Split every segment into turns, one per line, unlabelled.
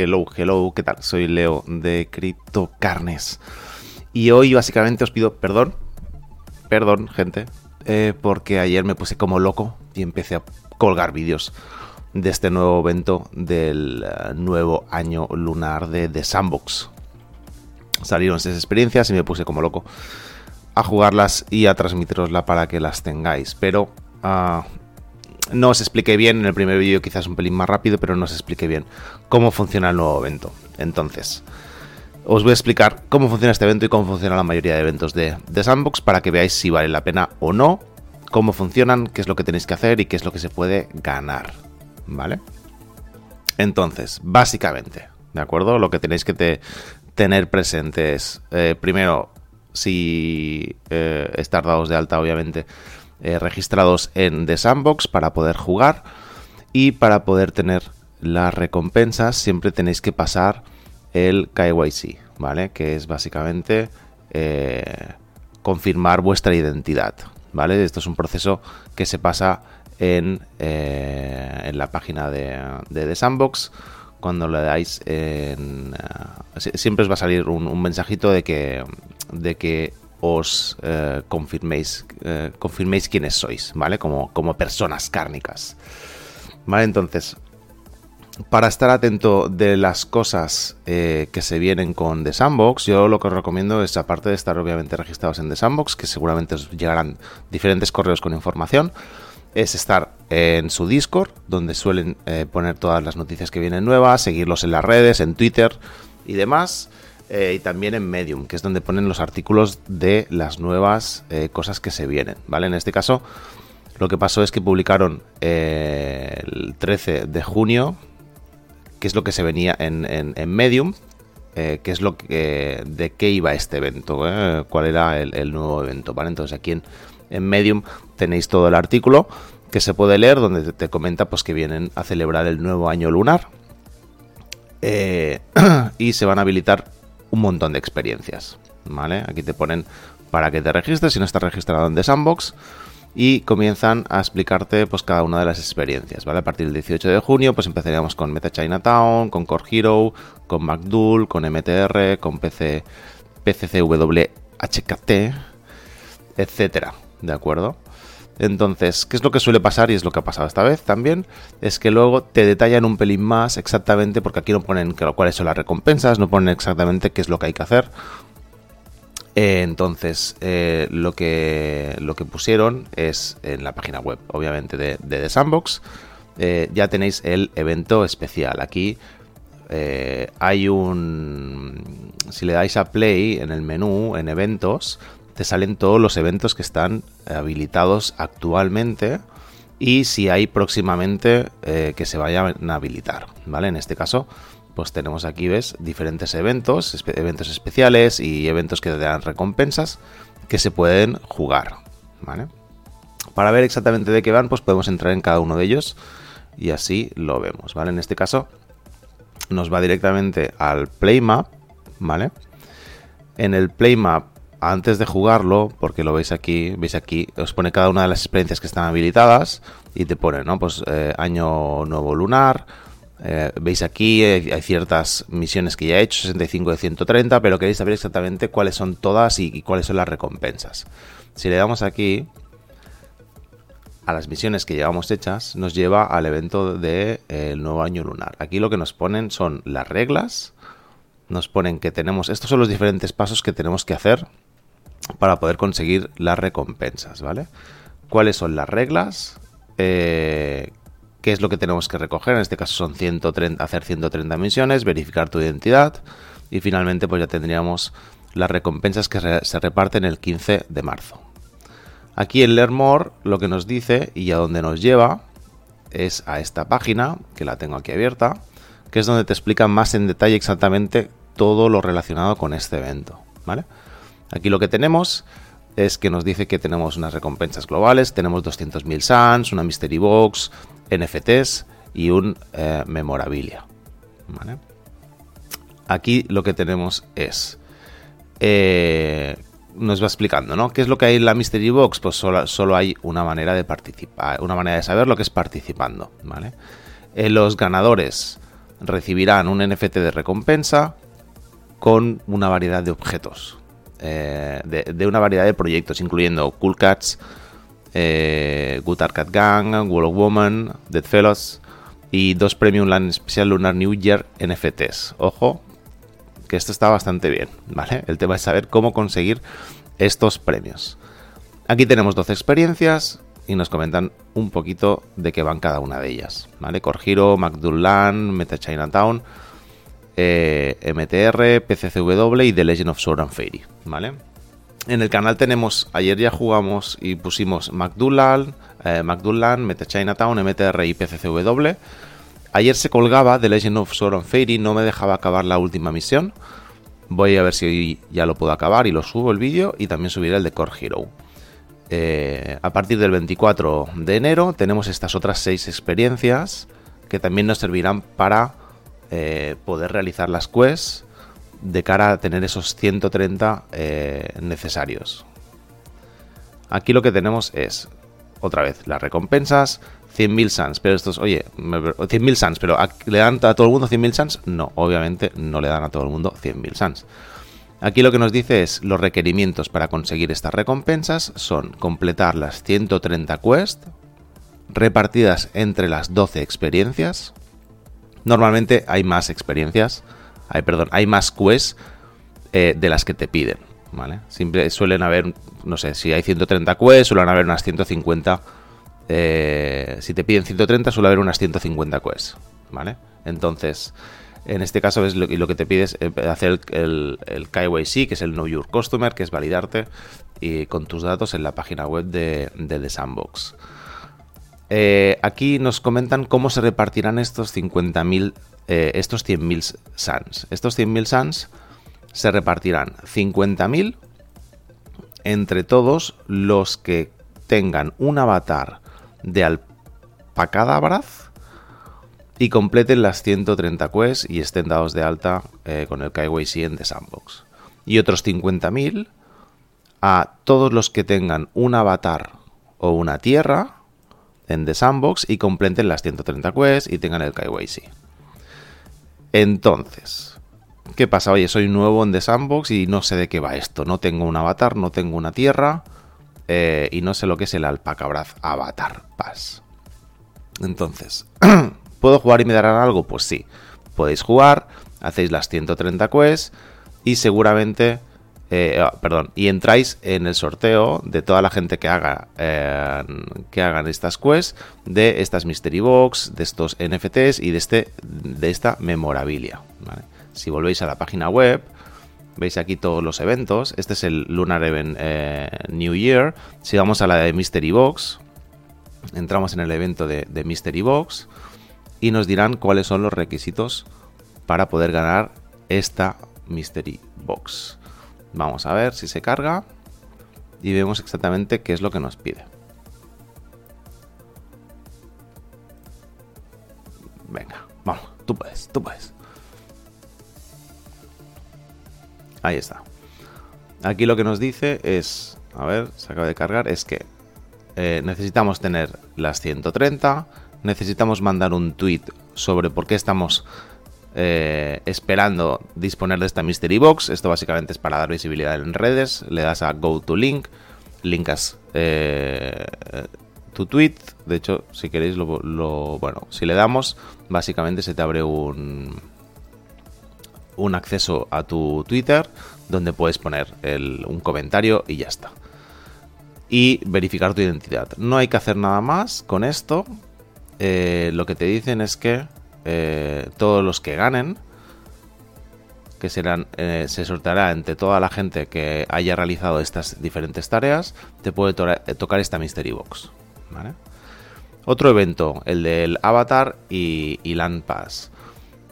Hello, hello, ¿qué tal? Soy Leo de Crypto Carnes. Y hoy básicamente os pido perdón, perdón, gente, eh, porque ayer me puse como loco y empecé a colgar vídeos de este nuevo evento del eh, nuevo año lunar de The Sandbox. Salieron esas experiencias y me puse como loco a jugarlas y a transmitirosla para que las tengáis. Pero ah, no os expliqué bien, en el primer vídeo quizás un pelín más rápido, pero no os expliqué bien cómo funciona el nuevo evento. Entonces, os voy a explicar cómo funciona este evento y cómo funciona la mayoría de eventos de, Sandbox para que veáis si vale la pena o no, cómo funcionan, qué es lo que tenéis que hacer y qué es lo que se puede ganar. ¿Vale? Entonces, básicamente, ¿de acuerdo? Lo que tenéis que tener presente es, eh, primero, si eh, estar dados de alta, obviamente, eh, registrados en The Sandbox para poder jugar y para poder tener las recompensas siempre tenéis que pasar el KYC, ¿vale? Que es básicamente eh, confirmar vuestra identidad, ¿vale? Esto es un proceso que se pasa en, eh, en la página de, The Sandbox. Cuando le dais en... siempre os va a salir un, un mensajito de que, de que os eh, confirméis, eh, confirméis quiénes sois, ¿vale? Como, como personas cárnicas. ¿Vale? Entonces, para estar atento de las cosas eh, que se vienen con The Sandbox, yo lo que os recomiendo es, aparte de estar obviamente registrados en The Sandbox, que seguramente os llegarán diferentes correos con información, es estar en su Discord, donde suelen poner todas las noticias que vienen nuevas, seguirlos en las redes, en Twitter y demás. Eh, y también en Medium, que es donde ponen los artículos de las nuevas eh, cosas que se vienen, ¿vale? En este caso, lo que pasó es que publicaron eh, el 13 de junio, que es lo que se venía en, Medium, que es lo que de qué iba este evento, cuál era el, nuevo evento, ¿vale? Entonces aquí en, en Medium tenéis todo el artículo que se puede leer donde te comenta pues que vienen a celebrar el nuevo año lunar y se van a habilitar un montón de experiencias. ¿Vale? Aquí te ponen para que te registres si no estás registrado en The Sandbox y comienzan a explicarte pues cada una de las experiencias, ¿vale? A partir del 18 de junio pues empezaríamos con Meta Chinatown, con Core Hero, con MacDool, con MTR, con PC PCCWHKT, etcétera, ¿de acuerdo? Entonces, ¿qué es lo que suele pasar? Y es lo que ha pasado esta vez también. Es que luego te detallan un pelín más exactamente, porque aquí no ponen cuáles son las recompensas, no ponen exactamente qué es lo que hay que hacer. Eh, entonces, eh, lo, que, lo que pusieron es en la página web, obviamente, de, The Sandbox. Eh, ya tenéis el evento especial. Aquí hay un... Si le dais a play en el menú, en eventos, te salen todos los eventos que están habilitados actualmente y si hay próximamente eh, que se vayan a habilitar, ¿vale? En este caso, pues tenemos aquí, ves, diferentes eventos, eventos especiales y eventos que te dan recompensas que se pueden jugar, ¿vale? Para ver exactamente de qué van, pues podemos entrar en cada uno de ellos y así lo vemos, ¿vale? En este caso, nos va directamente al Playmap, ¿vale? En el Playmap antes de jugarlo, porque lo veis aquí, veis aquí, os pone cada una de las experiencias que están habilitadas y te pone, ¿no? Pues eh, año nuevo lunar. Eh, veis aquí, eh, hay ciertas misiones que ya he hecho, 65 de 130, pero queréis saber exactamente cuáles son todas y, cuáles son las recompensas. Si le damos aquí a las misiones que llevamos hechas, nos lleva al evento del nuevo año lunar. Aquí lo que nos ponen son las reglas, nos ponen que tenemos, estos son los diferentes pasos que tenemos que hacer para poder conseguir las recompensas, ¿vale? ¿Cuáles son las reglas? Eh, ¿Qué es lo que tenemos que recoger? En este caso son 130, hacer 130 misiones, verificar tu identidad y finalmente pues ya tendríamos las recompensas que se reparten el 15 de marzo. Aquí en Learn More lo que nos dice y a dónde nos lleva es a esta página, que la tengo aquí abierta, que es donde te explica más en detalle exactamente todo lo relacionado con este evento, ¿vale? Aquí lo que tenemos es que nos dice que tenemos unas recompensas globales, tenemos 200.000 SANS, una Mystery Box, NFTs y un eh, memorabilia. Aquí lo que tenemos es... Eh, nos va explicando, ¿no? ¿Qué es lo que hay en la Mystery Box? Pues solo, hay una manera de participar, una manera de saber lo que es participando. Eh, los ganadores recibirán un NFT de recompensa con una variedad de objetos, eh, de, una variedad de proyectos, incluyendo Cool Cats, eh, Good Arcade Gang, Wall of Woman, Dead Fellows y dos Premium Land Special Lunar New Year NFTs. Ojo, que esto está bastante bien, ¿vale? El tema es saber cómo conseguir estos premios. Aquí tenemos 12 experiencias y nos comentan un poquito de qué van cada una de ellas, ¿vale? Core Hero, McDullan, Meta Chinatown, eh, MTR, PCCW y The Legend of Sword and Fairy, ¿vale? En el canal tenemos, ayer ya jugamos y pusimos McDullan, eh, Meta Chinatown, MTR y PCCW. Ayer se colgaba The Legend of Sword and Fairy, no me dejaba acabar la última misión. Voy a ver si hoy ya lo puedo acabar y lo subo el vídeo y también subiré el de Core Hero. Eh, a partir del 24 de enero tenemos estas otras 6 experiencias que también nos servirán para eh, poder realizar las quests de cara a tener esos 130 eh, necesarios. Aquí lo que tenemos es, otra vez, las recompensas, 100.000 suns, pero estos, oye, 100.000 suns, pero ¿le dan a todo el mundo 100.000 suns? No, obviamente no le dan a todo el mundo 100.000 suns. Aquí lo que nos dice es los requerimientos para conseguir estas recompensas son completar las 130 quests repartidas entre las 12 experiencias. Normalmente hay más experiencias, hay, perdón, hay más quests eh, de las que te piden, ¿vale? Suelen haber, no sé, si hay 130 quests, suelen haber unas 150. Eh, si te piden 130, suele haber unas 150 quests, ¿vale? Entonces, en este caso es lo, lo que te pides es eh, hacer el, KYC, que es el Know Your Customer, que es validarte y con tus datos en la página web de, The Sandbox. Eh, aquí nos comentan cómo se repartirán estos 50.000, eh, estos 100.000 SANs. Estos 100.000 SANs se repartirán 50.000 entre todos los que tengan un avatar de alpacadabraz y completen las 130 quests y estén dados de alta eh, con el KYC The Sandbox. Y otros 50.000 a todos los que tengan un avatar o una tierra en The Sandbox y completen las 130 quests y tengan el KYC. Entonces, ¿qué pasa? Oye, soy nuevo en The Sandbox y no sé de qué va esto. No tengo un avatar, no tengo una tierra eh, y no sé lo que es el alpacabraz avatar pass. Entonces, ¿Puedo jugar y me darán algo? Pues sí. Podéis jugar, hacéis las 130 quests y seguramente... Eh, ah, perdón, y entráis en el sorteo de toda la gente que haga eh, que hagan estas quests, de estas Mystery Box, de estos NFTs y de, este, de esta memorabilia. Si volvéis a la página web, veis aquí todos los eventos. Este es el Lunar Event eh, New Year. Si vamos a la de Mystery Box, entramos en el evento de, de Mystery Box y nos dirán cuáles son los requisitos para poder ganar esta Mystery Box. Vamos a ver si se carga y vemos exactamente qué es lo que nos pide. Venga, vamos, tú puedes, tú puedes. Ahí está. Aquí lo que nos dice es, a ver, se acaba de cargar, es que eh, necesitamos tener las 130, necesitamos mandar un tweet sobre por qué estamos eh, esperando disponer de esta Mystery Box. Esto básicamente es para dar visibilidad en redes. Le das a Go to Link, linkas eh, tu tweet. De hecho, si queréis, lo, bueno, si le damos, básicamente se te abre un, un acceso a tu Twitter donde puedes poner un comentario y ya está. Y verificar tu identidad. No hay que hacer nada más con esto. Eh, lo que te dicen es que eh, todos los que ganen, que serán, eh, se sorteará entre toda la gente que haya realizado estas diferentes tareas, te puede tocar esta Mystery Box. Otro evento, el del Avatar y, Land Pass.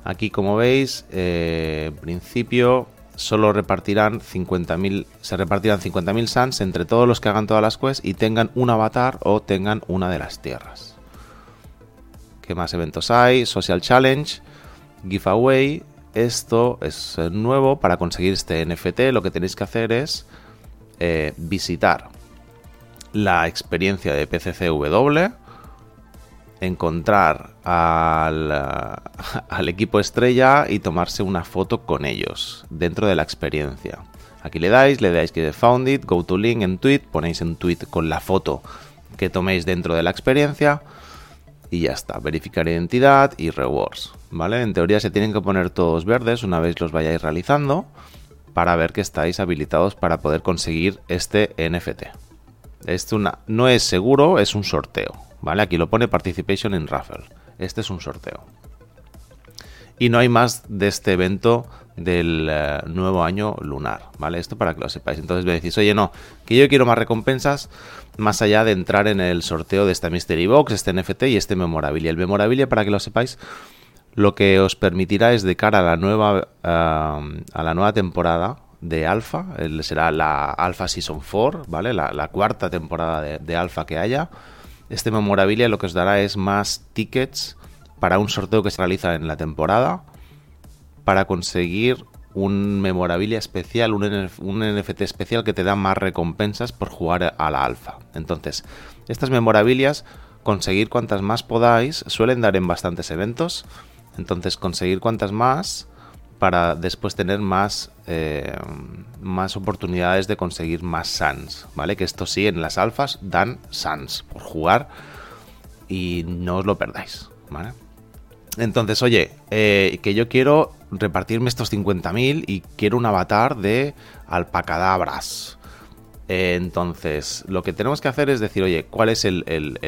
Aquí, como veis, en principio solo repartirán 50.000, se repartirán 50.000 Sans entre todos los que hagan todas las quests y tengan un avatar o tengan una de las tierras. ¿Qué más eventos hay? Social Challenge, Giveaway. Esto es nuevo. Para conseguir este NFT lo que tenéis que hacer es eh, visitar la experiencia de PCCW encontrar al, equipo estrella y tomarse una foto con ellos dentro de la experiencia. Aquí le dais, le dais que found it, go to link en tweet, ponéis en tweet con la foto que toméis dentro de la experiencia y ya está, verificar identidad y rewards, ¿vale? En teoría se tienen que poner todos verdes una vez los vayáis realizando para ver que estáis habilitados para poder conseguir este NFT. Esto una, no es seguro, es un sorteo, ¿vale? Aquí lo pone Participation in Raffle. Este es un sorteo. Y no hay más de este evento del eh, nuevo año lunar, ¿vale? Esto para que lo sepáis. Entonces me decís, oye, no, que yo quiero más recompensas más allá de entrar en el sorteo de esta Mystery Box, este NFT y este Memorabilia. El Memorabilia, para que lo sepáis, lo que os permitirá es de cara a la nueva, eh, a la nueva temporada de Alpha, será la Alpha Season 4, ¿vale? La, cuarta temporada de, de Alpha que haya. Este Memorabilia lo que os dará es más tickets para un sorteo que se realiza en la temporada para conseguir un memorabilia especial, un, NFT especial que te da más recompensas por jugar a la alfa. Entonces, estas memorabilias, conseguir cuantas más podáis, suelen dar en bastantes eventos. Entonces, conseguir cuantas más para después tener más, eh, más oportunidades de conseguir más Sans, ¿vale? Que esto sí, en las alfas dan Sans por jugar y no os lo perdáis, ¿vale? Entonces, oye, eh, que yo quiero repartirme estos 50.000 y quiero un avatar de alpacadabras. Entonces, lo que tenemos que hacer es decir, oye, ¿cuál es el,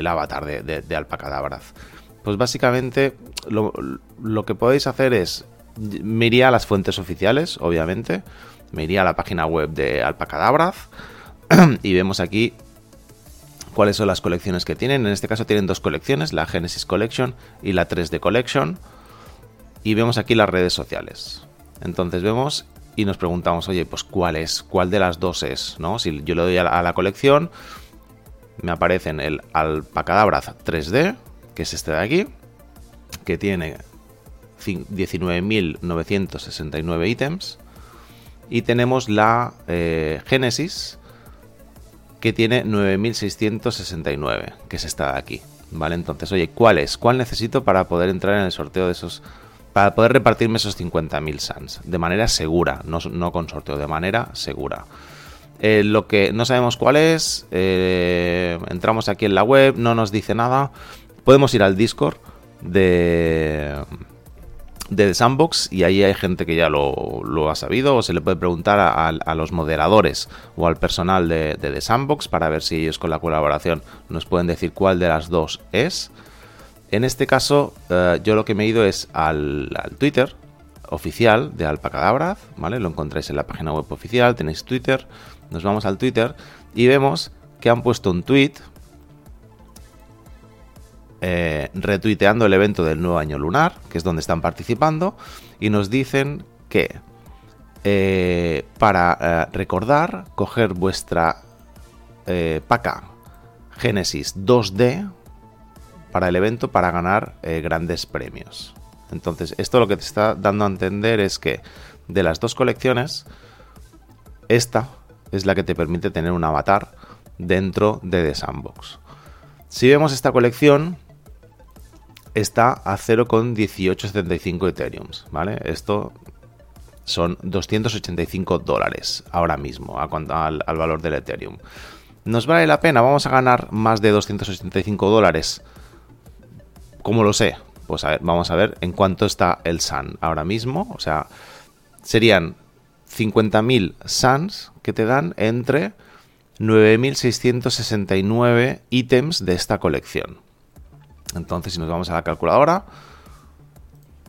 avatar de, de, alpacadabras? Pues básicamente lo, que podéis hacer es, me iría a las fuentes oficiales, obviamente, me iría a la página web de alpacadabras y vemos aquí cuáles son las colecciones que tienen. En este caso tienen dos colecciones, la Genesis Collection y la 3D Collection y vemos aquí las redes sociales. Entonces vemos y nos preguntamos, oye, pues cuál es, cuál de las dos es, ¿no? Si yo le doy a la, colección, me aparecen el Alpacadabra 3D, que es este de aquí, que tiene 19.969 ítems, y tenemos la eh, Genesis, que tiene 9.669, que es esta de aquí. ¿Vale? Entonces, oye, ¿cuál es? ¿Cuál necesito para poder entrar en el sorteo de esos para poder repartirme esos 50.000 SANs de manera segura, no, con sorteo, de manera segura. Eh, lo que no sabemos cuál es, eh, entramos aquí en la web, no nos dice nada. Podemos ir al Discord de, de Sandbox y ahí hay gente que ya lo, ha sabido o se le puede preguntar a, los moderadores o al personal de, The Sandbox para ver si ellos con la colaboración nos pueden decir cuál de las dos es. En este caso, eh, yo lo que me he ido es al, Twitter oficial de Alpacadabraz, ¿vale? Lo encontráis en la página web oficial, tenéis Twitter, nos vamos al Twitter y vemos que han puesto un tweet eh, retuiteando el evento del nuevo año lunar, que es donde están participando, y nos dicen que eh, para recordar, coger vuestra paca Genesis 2D, para el evento para ganar eh, grandes premios. Entonces, esto lo que te está dando a entender es que de las dos colecciones, esta es la que te permite tener un avatar dentro de The Sandbox. Si vemos esta colección, está a 0,1875 Ethereum, ¿vale? Esto son 285 dólares ahora mismo al, al valor del Ethereum. ¿Nos vale la pena? ¿Vamos a ganar más de 285 dólares? ¿Cómo lo sé? Pues a ver, vamos a ver en cuánto está el SAN ahora mismo. O sea, serían 50.000 SANs que te dan entre 9.669 ítems de esta colección. Entonces, si nos vamos a la calculadora,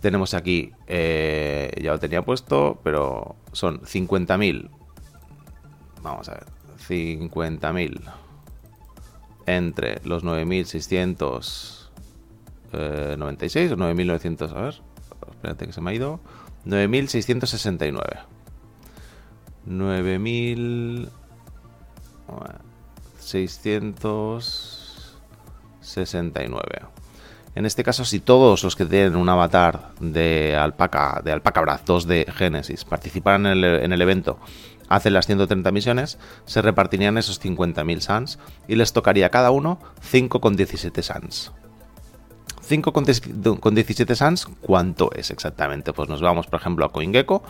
tenemos aquí, eh, ya lo tenía puesto, pero son 50.000. Vamos a ver, 50.000 entre los 9.600 96 o 9900, a ver, espérate que se me ha ido. 9669. 9669. En este caso, si todos los que tienen un avatar de alpaca, de alpaca Braz 2 de Genesis participaran en el, en el evento, hacen las 130 misiones, se repartirían esos 50.000 sans y les tocaría a cada uno 5,17 sans. 5,17 Sans, ¿cuánto es exactamente? Pues nos vamos, por ejemplo, a CoinGecko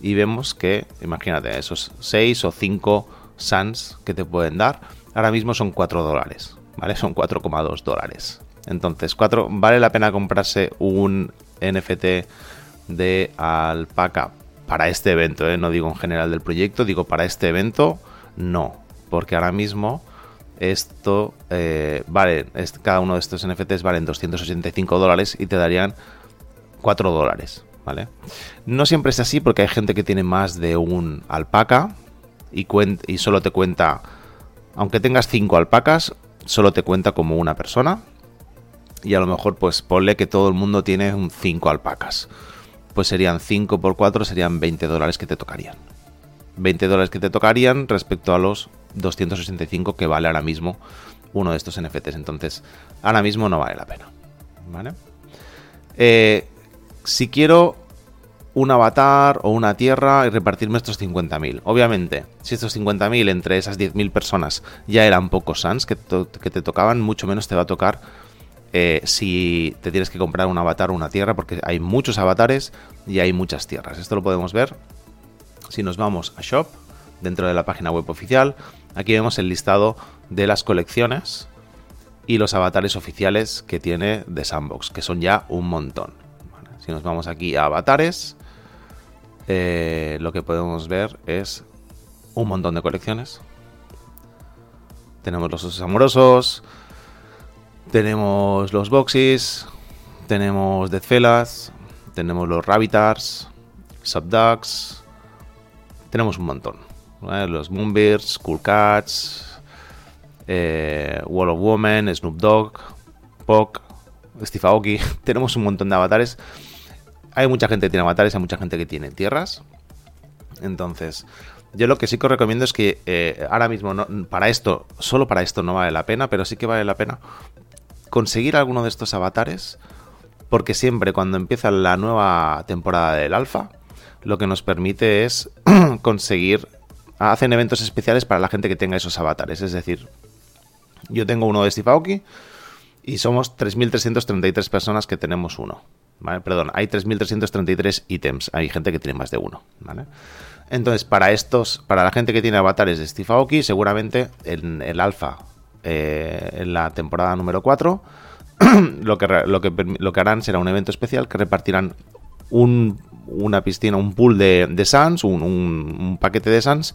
y vemos que, imagínate, esos 6 o 5 Sans que te pueden dar, ahora mismo son 4 dólares, ¿vale? Son 4,2 dólares. Entonces, 4, ¿vale la pena comprarse un NFT de alpaca para este evento? Eh? No digo en general del proyecto, digo para este evento, no, porque ahora mismo esto eh, vale, cada uno de estos NFTs valen 285 dólares y te darían 4 dólares, ¿vale? No siempre es así porque hay gente que tiene más de un alpaca y, y solo te cuenta, aunque tengas 5 alpacas, solo te cuenta como una persona. Y a lo mejor pues ponle que todo el mundo tiene un 5 alpacas. Pues serían 5 por 4, serían 20 dólares que te tocarían. 20 dólares que te tocarían respecto a los 265 que vale ahora mismo uno de estos NFTs. Entonces, ahora mismo no vale la pena. ¿Vale? Eh, si quiero un avatar o una tierra y repartirme estos 50.000. Obviamente, si estos 50.000 entre esas 10.000 personas ya eran pocos sans que, te tocaban, mucho menos te va a tocar eh, si te tienes que comprar un avatar o una tierra, porque hay muchos avatares y hay muchas tierras. Esto lo podemos ver si nos vamos a Shop, dentro de la página web oficial. Aquí vemos el listado de las colecciones y los avatares oficiales que tiene The Sandbox, que son ya un montón. si nos vamos aquí a avatares, eh, lo que podemos ver es un montón de colecciones. Tenemos los osos amorosos, tenemos los boxes, tenemos Deathfellas, tenemos los Rabbitars, Subducks, tenemos un montón. Los Moonbirds, Cool Cats, eh, Wall of Woman, Snoop Dogg, Poc, Steve Aoki. Tenemos un montón de avatares. Hay mucha gente que tiene avatares, hay mucha gente que tiene tierras. Entonces, yo lo que sí que os recomiendo es que eh, ahora mismo, para esto, solo para esto no vale la pena, pero sí que vale la pena conseguir alguno de estos avatares, porque siempre cuando empieza la nueva temporada del alfa, lo que nos permite es conseguir hacen eventos especiales para la gente que tenga esos avatares. Es decir, yo tengo uno de Steve Aoki y somos 3.333 personas que tenemos uno. Perdón, hay 3.333 ítems. Hay gente que tiene más de uno. Entonces, para estos, para la gente que tiene avatares de Steve Aoki, seguramente en el alfa, eh, en la temporada número 4, lo, que, lo, que, harán será un evento especial que repartirán un una piscina, un pool de, de Sans, un, paquete de Sans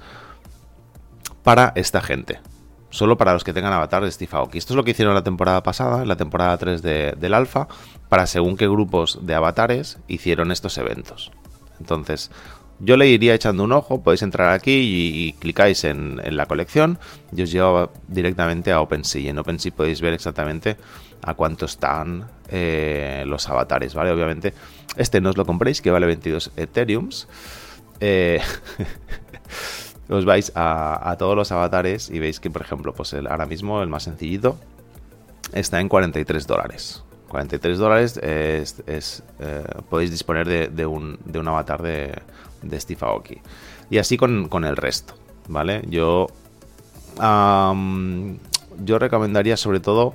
para esta gente. Solo para los que tengan avatar de Steve. Esto es lo que hicieron la temporada pasada, en la temporada 3 del Alpha, para según qué grupos de avatares hicieron estos eventos. Entonces, yo le iría echando un ojo, podéis entrar aquí y, clicáis en, la colección y os lleva directamente a OpenSea. Y en OpenSea podéis ver exactamente a cuánto están eh, los avatares, ¿vale? Obviamente, este no os lo compréis, que vale 22 Ethereums. Eh, os vais a, todos los avatares y veis que, por ejemplo, pues el, ahora mismo el más sencillito está en 43 dólares. 43 dólares es, eh, podéis disponer de, un, de un avatar de, de Steve. Y así con, el resto, ¿vale? Yo, yo recomendaría sobre todo,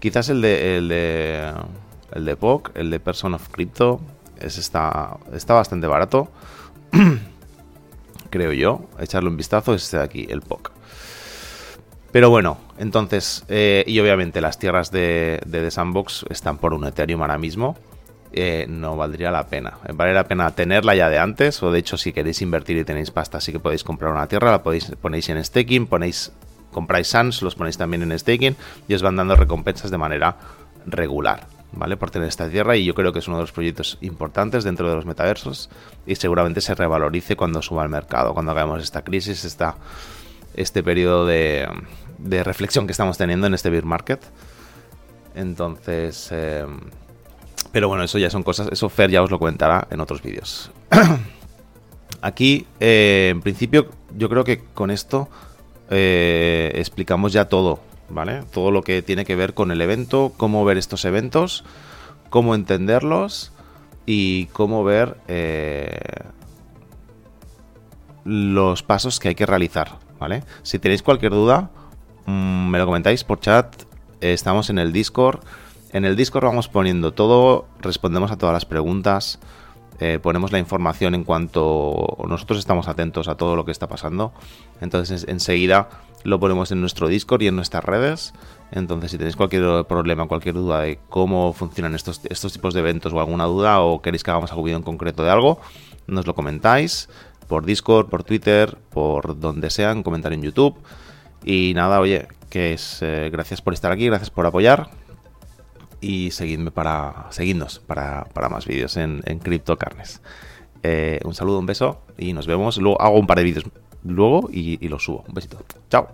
quizás el de, el de, el de POC, el de Person of Crypto, es, está, está bastante barato, creo yo. Echarle un vistazo es este de aquí, el POC. Pero bueno, entonces, eh, y obviamente las tierras de, The Sandbox están por un Ethereum ahora mismo. Eh, no valdría la pena. Vale la pena tenerla ya de antes, o de hecho, si queréis invertir y tenéis pasta, sí que podéis comprar una tierra, la podéis, ponéis en staking, ponéis, compráis SANS, los ponéis también en staking y os van dando recompensas de manera regular. ¿Vale? Por tener esta tierra y yo creo que es uno de los proyectos importantes dentro de los metaversos y seguramente se revalorice cuando suba al mercado, cuando hagamos esta crisis, esta, este periodo de, de reflexión que estamos teniendo en este bear market. Entonces, eh, pero bueno, eso ya son cosas, eso Fer ya os lo comentará en otros vídeos. Aquí, eh, en principio, yo creo que con esto eh, explicamos ya todo, ¿vale? Todo lo que tiene que ver con el evento, cómo ver estos eventos, cómo entenderlos y cómo ver eh, los pasos que hay que realizar, ¿vale? Si tenéis cualquier duda, mm, me lo comentáis por chat. Estamos en el Discord En el Discord vamos poniendo todo, respondemos a todas las preguntas, eh, ponemos la información en cuanto nosotros estamos atentos a todo lo que está pasando. Entonces enseguida lo ponemos en nuestro Discord y en nuestras redes. Entonces si tenéis cualquier problema, cualquier duda de cómo funcionan estos, estos tipos de eventos o alguna duda o queréis que hagamos algún vídeo en concreto de algo, nos lo comentáis por Discord, por Twitter, por donde sea, en comentario en YouTube. Y nada, oye, que es eh, gracias por estar aquí, gracias por apoyar y seguidme para seguidnos para, más vídeos en, en Carnes. Eh, un saludo, un beso y nos vemos. Luego hago un par de vídeos luego y, los subo. Un besito. Chao.